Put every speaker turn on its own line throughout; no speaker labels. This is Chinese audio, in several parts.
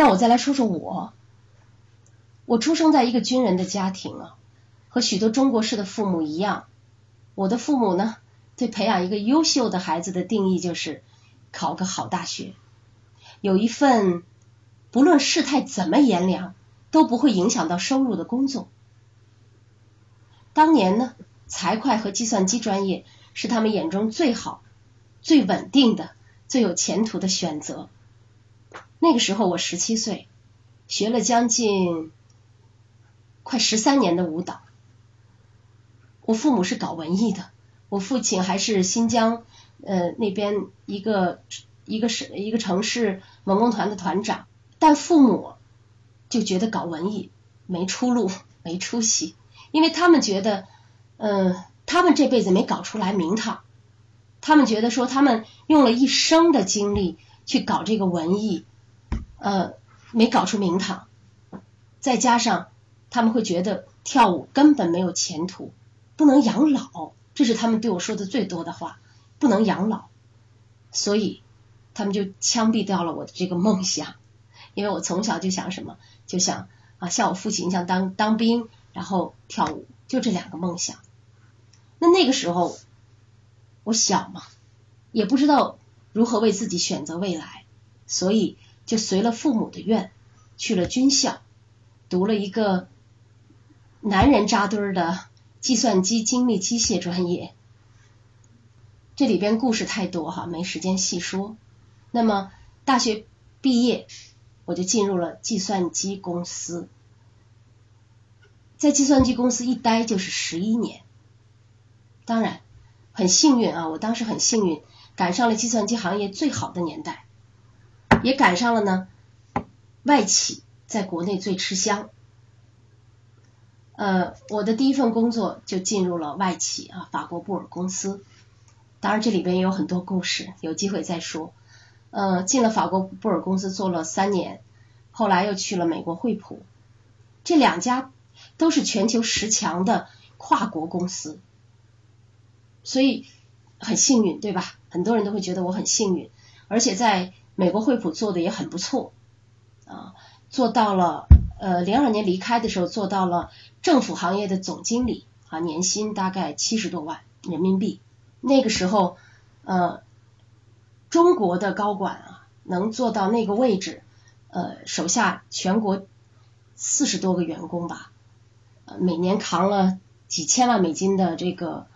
那我再来说说我，我出生在一个军人的家庭啊，和许多中国式的父母一样，我的父母呢，对培养一个优秀的孩子的定义就是考个好大学，有一份不论世态怎么炎凉都不会影响到收入的工作。当年呢，财会和计算机专业是他们眼中最好、最稳定的、最有前途的选择。那个时候我十七岁，学了将近快十三年的舞蹈。我父母是搞文艺的，我父亲还是新疆呃那边一个一个省一个城市文工团的团长。但父母就觉得搞文艺没出路、没出息，因为他们觉得，嗯，他们这辈子没搞出来名堂。他们觉得说，他们用了一生的精力去搞这个文艺。呃，没搞出名堂，再加上他们会觉得跳舞根本没有前途，不能养老，这是他们对我说的最多的话，不能养老，所以他们就枪毙掉了我的这个梦想。因为我从小就想什么，就想啊，像我父亲想当当兵，然后跳舞，就这两个梦想。那那个时候我小嘛，也不知道如何为自己选择未来，所以。就随了父母的愿，去了军校，读了一个男人扎堆儿的计算机精密机械专业。这里边故事太多哈，没时间细说。那么大学毕业，我就进入了计算机公司，在计算机公司一待就是十一年。当然很幸运啊，我当时很幸运，赶上了计算机行业最好的年代。也赶上了呢，外企在国内最吃香。呃，我的第一份工作就进入了外企啊，法国布尔公司。当然这里边也有很多故事，有机会再说。呃，进了法国布尔公司做了三年，后来又去了美国惠普。这两家都是全球十强的跨国公司，所以很幸运，对吧？很多人都会觉得我很幸运，而且在。美国惠普做的也很不错啊，做到了呃零二年离开的时候做到了政府行业的总经理啊，年薪大概七十多万人民币。那个时候呃中国的高管啊能做到那个位置，呃手下全国四十多个员工吧，呃每年扛了几千万美金的这个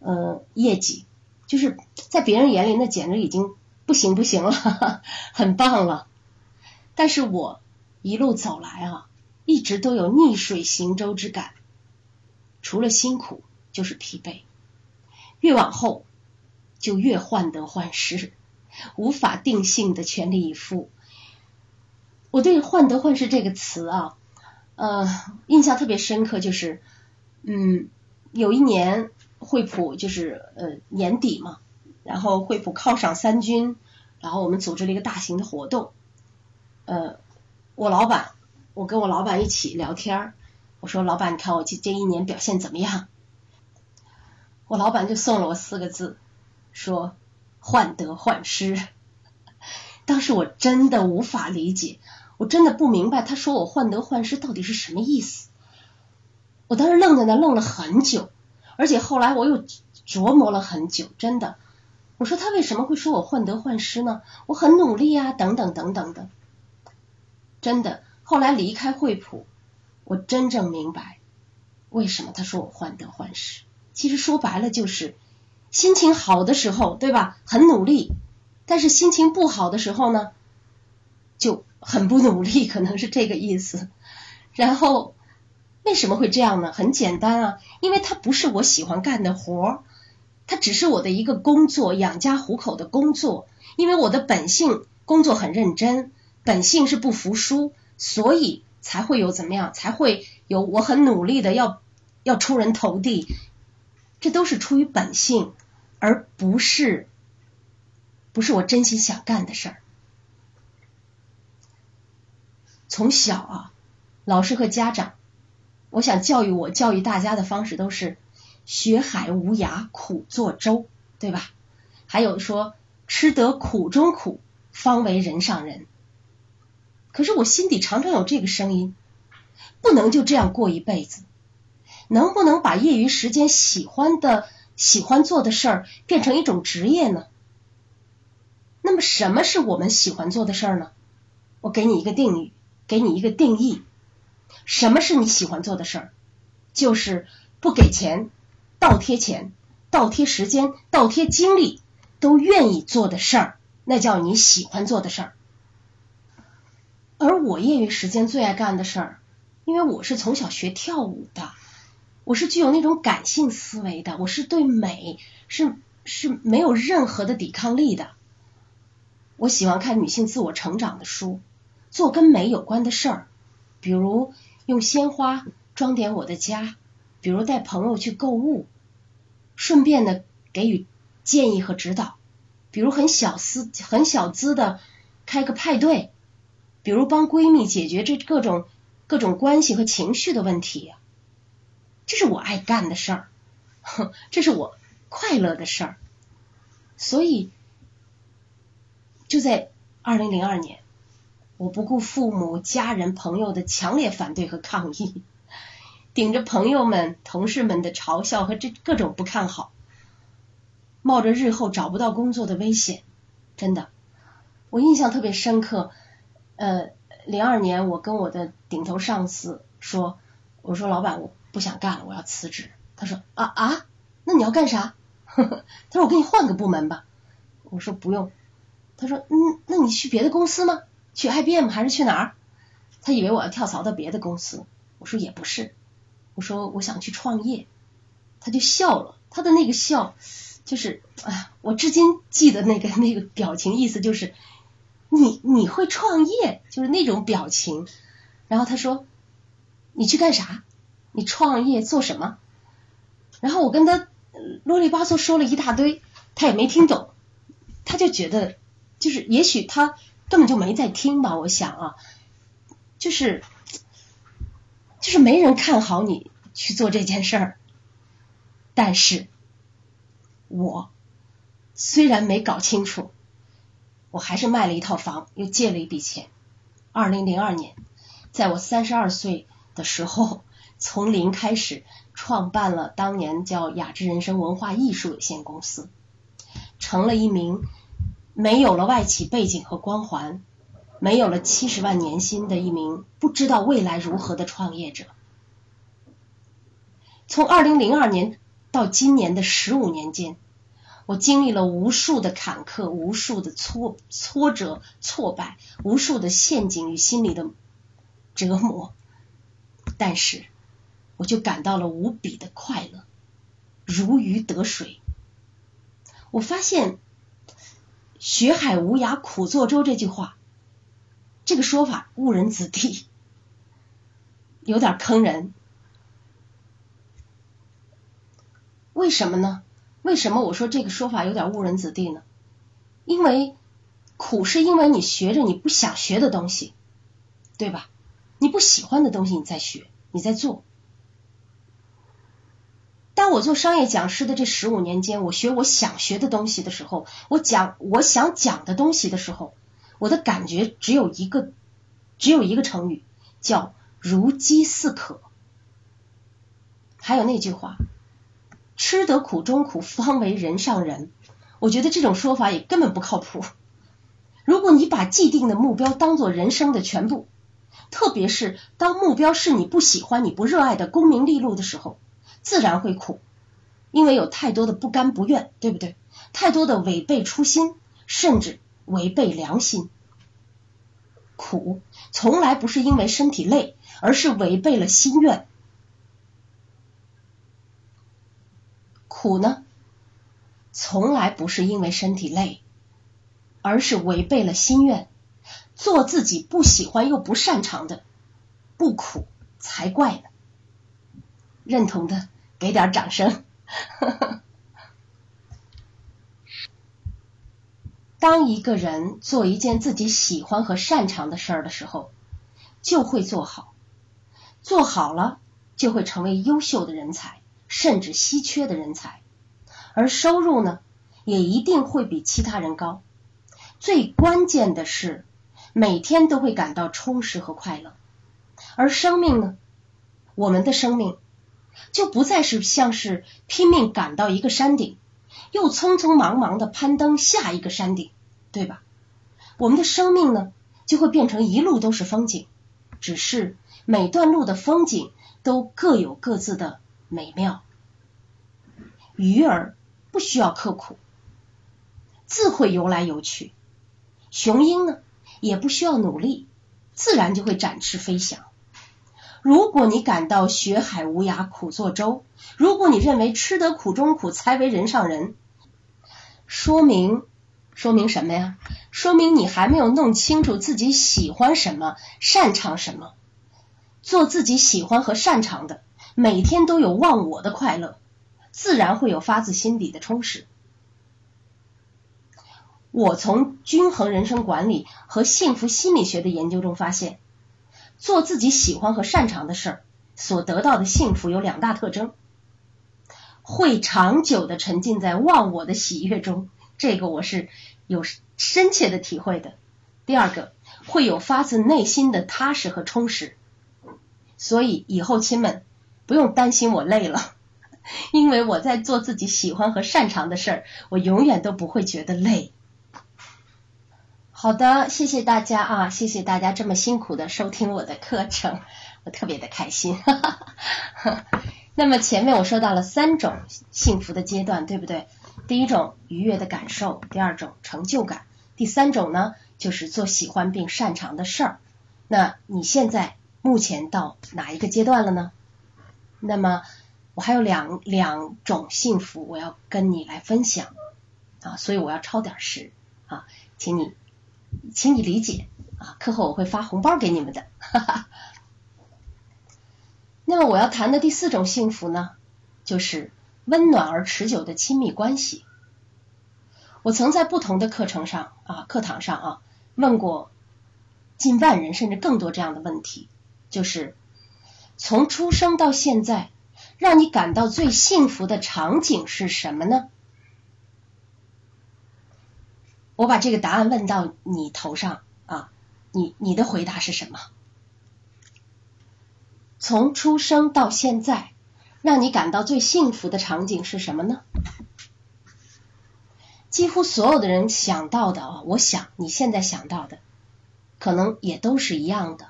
呃业绩，就是在别人眼里那简直已经。不行不行了，很棒了。但是我一路走来啊，一直都有逆水行舟之感。除了辛苦，就是疲惫。越往后，就越患得患失，无法定性的全力以赴。我对“患得患失”这个词啊，呃，印象特别深刻，就是嗯，有一年惠普就是呃年底嘛。然后惠普犒赏三军，然后我们组织了一个大型的活动。呃，我老板，我跟我老板一起聊天我说老板，你看我这这一年表现怎么样？我老板就送了我四个字，说患得患失。当时我真的无法理解，我真的不明白他说我患得患失到底是什么意思。我当时愣在那愣了很久，而且后来我又琢磨了很久，真的。我说他为什么会说我患得患失呢？我很努力啊，等等等等的。真的，后来离开惠普，我真正明白为什么他说我患得患失。其实说白了就是心情好的时候，对吧？很努力，但是心情不好的时候呢，就很不努力，可能是这个意思。然后为什么会这样呢？很简单啊，因为他不是我喜欢干的活儿。它只是我的一个工作，养家糊口的工作。因为我的本性工作很认真，本性是不服输，所以才会有怎么样，才会有我很努力的要要出人头地。这都是出于本性，而不是不是我真心想干的事儿。从小啊，老师和家长，我想教育我、教育大家的方式都是。学海无涯苦作舟，对吧？还有说吃得苦中苦，方为人上人。可是我心底常常有这个声音，不能就这样过一辈子。能不能把业余时间喜欢的、喜欢做的事儿变成一种职业呢？那么什么是我们喜欢做的事儿呢？我给你一个定语，给你一个定义。什么是你喜欢做的事儿？就是不给钱、倒贴钱、倒贴时间、倒贴精力都愿意做的事儿，那叫你喜欢做的事儿。而我业余时间最爱干的事儿，因为我是从小学跳舞的。我是具有那种感性思维的，我是对美是是没有任何的抵抗力的。我喜欢看女性自我成长的书，做跟美有关的事儿，比如用鲜花装点我的家，比如带朋友去购物，顺便的给予建议和指导，比如很小资很小资的开个派对，比如帮闺蜜解决这各种各种关系和情绪的问题。这是我爱干的事儿，这是我快乐的事儿，所以就在二零零二年，我不顾父母、家人、朋友的强烈反对和抗议，顶着朋友们、同事们的嘲笑和这各种不看好，冒着日后找不到工作的危险，真的，我印象特别深刻。呃，零二年我跟我的顶头上司说，我说老板我。不想干了，我要辞职。他说啊啊，那你要干啥？他说我给你换个部门吧。我说不用。他说嗯，那你去别的公司吗？去 IBM 还是去哪儿？他以为我要跳槽到别的公司。我说也不是。我说我想去创业。他就笑了，他的那个笑就是哎，我至今记得那个那个表情，意思就是你你会创业，就是那种表情。然后他说你去干啥？你创业做什么？然后我跟他啰里吧嗦说了一大堆，他也没听懂，他就觉得就是也许他根本就没在听吧。我想啊，就是就是没人看好你去做这件事儿。但是，我虽然没搞清楚，我还是卖了一套房，又借了一笔钱。二零零二年，在我三十二岁的时候。从零开始创办了当年叫雅致人生文化艺术有限公司，成了一名没有了外企背景和光环，没有了七十万年薪的一名不知道未来如何的创业者。从二零零二年到今年的十五年间，我经历了无数的坎坷，无数的挫挫折、挫败，无数的陷阱与心理的折磨，但是。我就感到了无比的快乐，如鱼得水。我发现“学海无涯苦作舟”这句话，这个说法误人子弟，有点坑人。为什么呢？为什么我说这个说法有点误人子弟呢？因为苦是因为你学着你不想学的东西，对吧？你不喜欢的东西，你在学，你在做。当我做商业讲师的这十五年间，我学我想学的东西的时候，我讲我想讲的东西的时候，我的感觉只有一个，只有一个成语，叫如饥似渴。还有那句话，吃得苦中苦，方为人上人。我觉得这种说法也根本不靠谱。如果你把既定的目标当做人生的全部，特别是当目标是你不喜欢、你不热爱的功名利禄的时候。自然会苦，因为有太多的不甘不愿，对不对？太多的违背初心，甚至违背良心。苦从来不是因为身体累，而是违背了心愿。苦呢，从来不是因为身体累，而是违背了心愿。做自己不喜欢又不擅长的，不苦才怪呢。认同的。给点掌声。当一个人做一件自己喜欢和擅长的事儿的时候，就会做好，做好了就会成为优秀的人才，甚至稀缺的人才，而收入呢，也一定会比其他人高。最关键的是，每天都会感到充实和快乐。而生命呢，我们的生命就不再是像是拼命赶到一个山顶，又匆匆忙忙的攀登下一个山顶，对吧？我们的生命呢，就会变成一路都是风景，只是每段路的风景都各有各自的美妙。鱼儿不需要刻苦，自会游来游去；雄鹰呢，也不需要努力，自然就会展翅飞翔。如果你感到学海无涯苦作舟，如果你认为吃得苦中苦才为人上人，说明说明什么呀？说明你还没有弄清楚自己喜欢什么，擅长什么。做自己喜欢和擅长的，每天都有忘我的快乐。自然会有发自心底的充实。我从均衡人生管理和幸福心理学的研究中发现，做自己喜欢和擅长的事儿，所得到的幸福有两大特征：会长久的沉浸在忘我的喜悦中，这个我是有深切的体会的；第二个，会有发自内心的踏实和充实。所以以后亲们不用担心我累了。因为我在做自己喜欢和擅长的事儿，我永远都不会觉得累。好的，谢谢大家啊，谢谢大家这么辛苦的收听我的课程，我特别的开心。那么前面我说到了三种幸福的阶段，对不对？第一种愉悦的感受，第二种成就感，第三种呢就是做喜欢并擅长的事儿。那你现在目前到哪一个阶段了呢？那么。我还有两两种幸福，我要跟你来分享啊，所以我要抄点时啊，请你，请你理解啊，课后我会发红包给你们的。那么我要谈的第四种幸福呢，就是温暖而持久的亲密关系。我曾在不同的课程上啊，课堂上啊，问过近万人甚至更多这样的问题，就是从出生到现在。让你感到最幸福的场景是什么呢？我把这个答案问到你头上啊，你你的回答是什么？从出生到现在，让你感到最幸福的场景是什么呢？几乎所有的人想到的啊，我想你现在想到的，可能也都是一样的。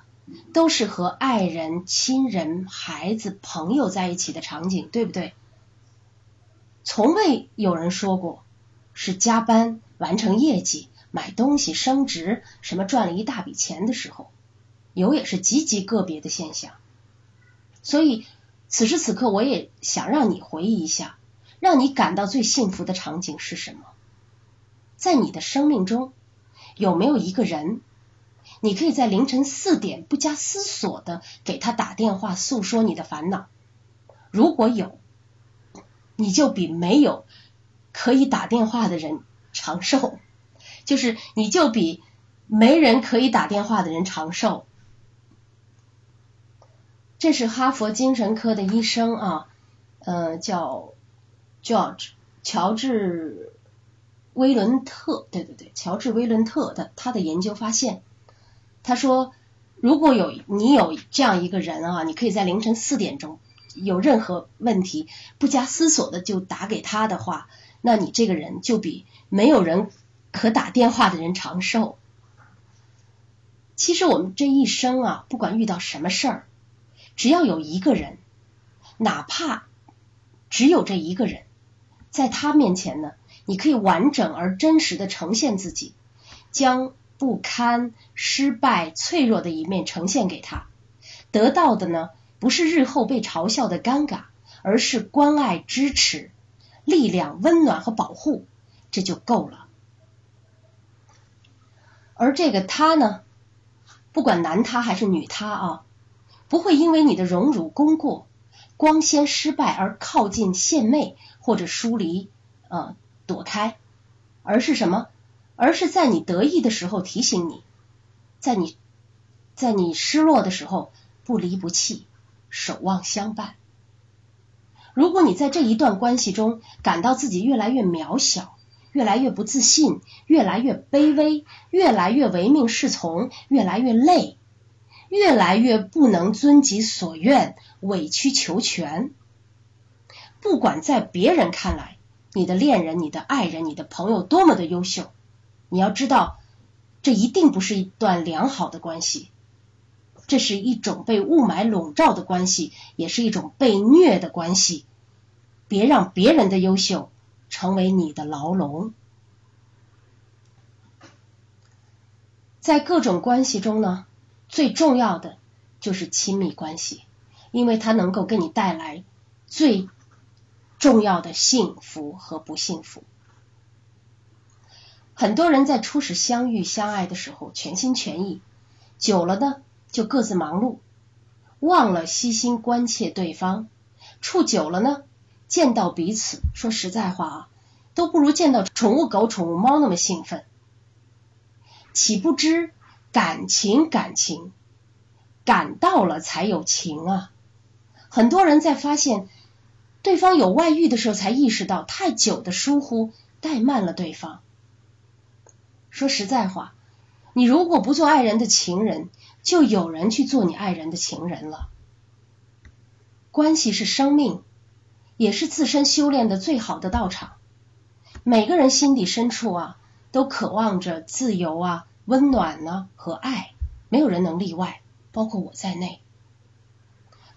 都是和爱人、亲人、孩子、朋友在一起的场景，对不对？从未有人说过是加班完成业绩、买东西升职、什么赚了一大笔钱的时候，有也是极其个别的现象。所以此时此刻，我也想让你回忆一下，让你感到最幸福的场景是什么？在你的生命中，有没有一个人？你可以在凌晨四点不加思索的给他打电话诉说你的烦恼，如果有，你就比没有可以打电话的人长寿，就是你就比没人可以打电话的人长寿。这是哈佛精神科的医生啊，呃，叫 George 乔治威伦特，对对对，乔治威伦特的他的研究发现。他说：“如果有你有这样一个人啊，你可以在凌晨四点钟有任何问题不加思索的就打给他的话，那你这个人就比没有人可打电话的人长寿。其实我们这一生啊，不管遇到什么事儿，只要有一个人，哪怕只有这一个人，在他面前呢，你可以完整而真实的呈现自己，将。”不堪、失败、脆弱的一面呈现给他，得到的呢，不是日后被嘲笑的尴尬，而是关爱、支持、力量、温暖和保护，这就够了。而这个他呢，不管男他还是女他啊，不会因为你的荣辱功过、光鲜失败而靠近、献媚或者疏离、呃躲开，而是什么？而是在你得意的时候提醒你，在你，在你失落的时候不离不弃，守望相伴。如果你在这一段关系中感到自己越来越渺小，越来越不自信，越来越卑微，越来越唯命是从，越来越累，越来越不能遵己所愿，委曲求全。不管在别人看来，你的恋人、你的爱人、你的朋友多么的优秀，你要知道，这一定不是一段良好的关系。这是一种被雾霾笼罩的关系，也是一种被虐的关系。别让别人的优秀成为你的牢笼。在各种关系中呢，最重要的就是亲密关系，因为它能够给你带来最重要的幸福和不幸福。很多人在初始相遇相爱的时候全心全意，久了呢。就各自忙碌，忘了悉心关切对方。处久了呢，见到彼此，说实在话啊，都不如见到宠物狗、宠物猫那么兴奋。岂不知感情感情，感到了才有情啊！很多人在发现对方有外遇的时候，才意识到太久的疏忽怠慢了对方。说实在话，你如果不做爱人的情人，就有人去做你爱人的情人了。关系是生命，也是自身修炼的最好的道场。每个人心底深处啊，都渴望着自由啊、温暖呢和爱，没有人能例外，包括我在内。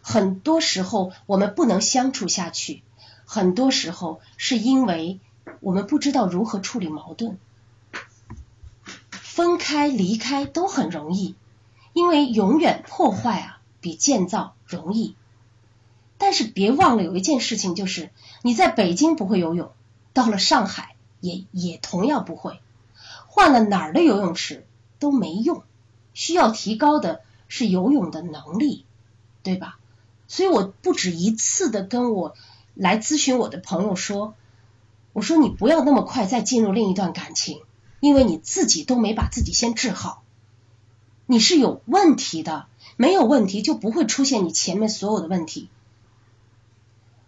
很多时候我们不能相处下去，很多时候是因为我们不知道如何处理矛盾。分开、离开都很容易。因为永远破坏啊比建造容易，但是别忘了有一件事情，就是你在北京不会游泳，到了上海也也同样不会，换了哪儿的游泳池都没用，需要提高的是游泳的能力，对吧？所以我不止一次的跟我来咨询我的朋友说，我说你不要那么快再进入另一段感情，因为你自己都没把自己先治好。你是有问题的，没有问题就不会出现你前面所有的问题。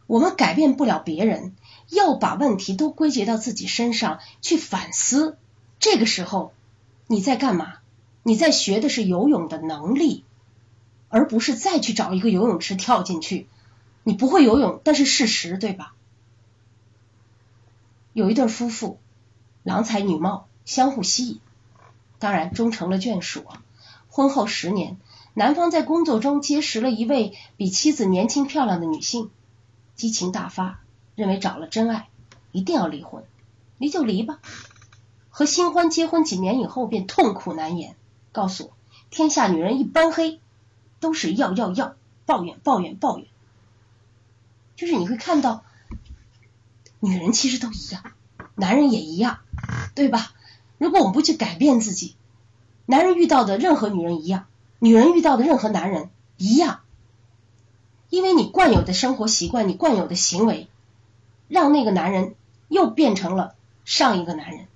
我们改变不了别人，要把问题都归结到自己身上去反思。这个时候你在干嘛？你在学的是游泳的能力，而不是再去找一个游泳池跳进去。你不会游泳，但是事实对吧？有一对夫妇，郎才女貌，相互吸引，当然终成了眷属啊。婚后十年，男方在工作中结识了一位比妻子年轻漂亮的女性，激情大发，认为找了真爱，一定要离婚，离就离吧。和新欢结婚几年以后，便痛苦难言，告诉我天下女人一般黑，都是要要要，抱怨抱怨抱怨。就是你会看到，女人其实都一样，男人也一样，对吧？如果我们不去改变自己。男人遇到的任何女人一样，女人遇到的任何男人一样，因为你惯有的生活习惯，你惯有的行为，让那个男人又变成了上一个男人。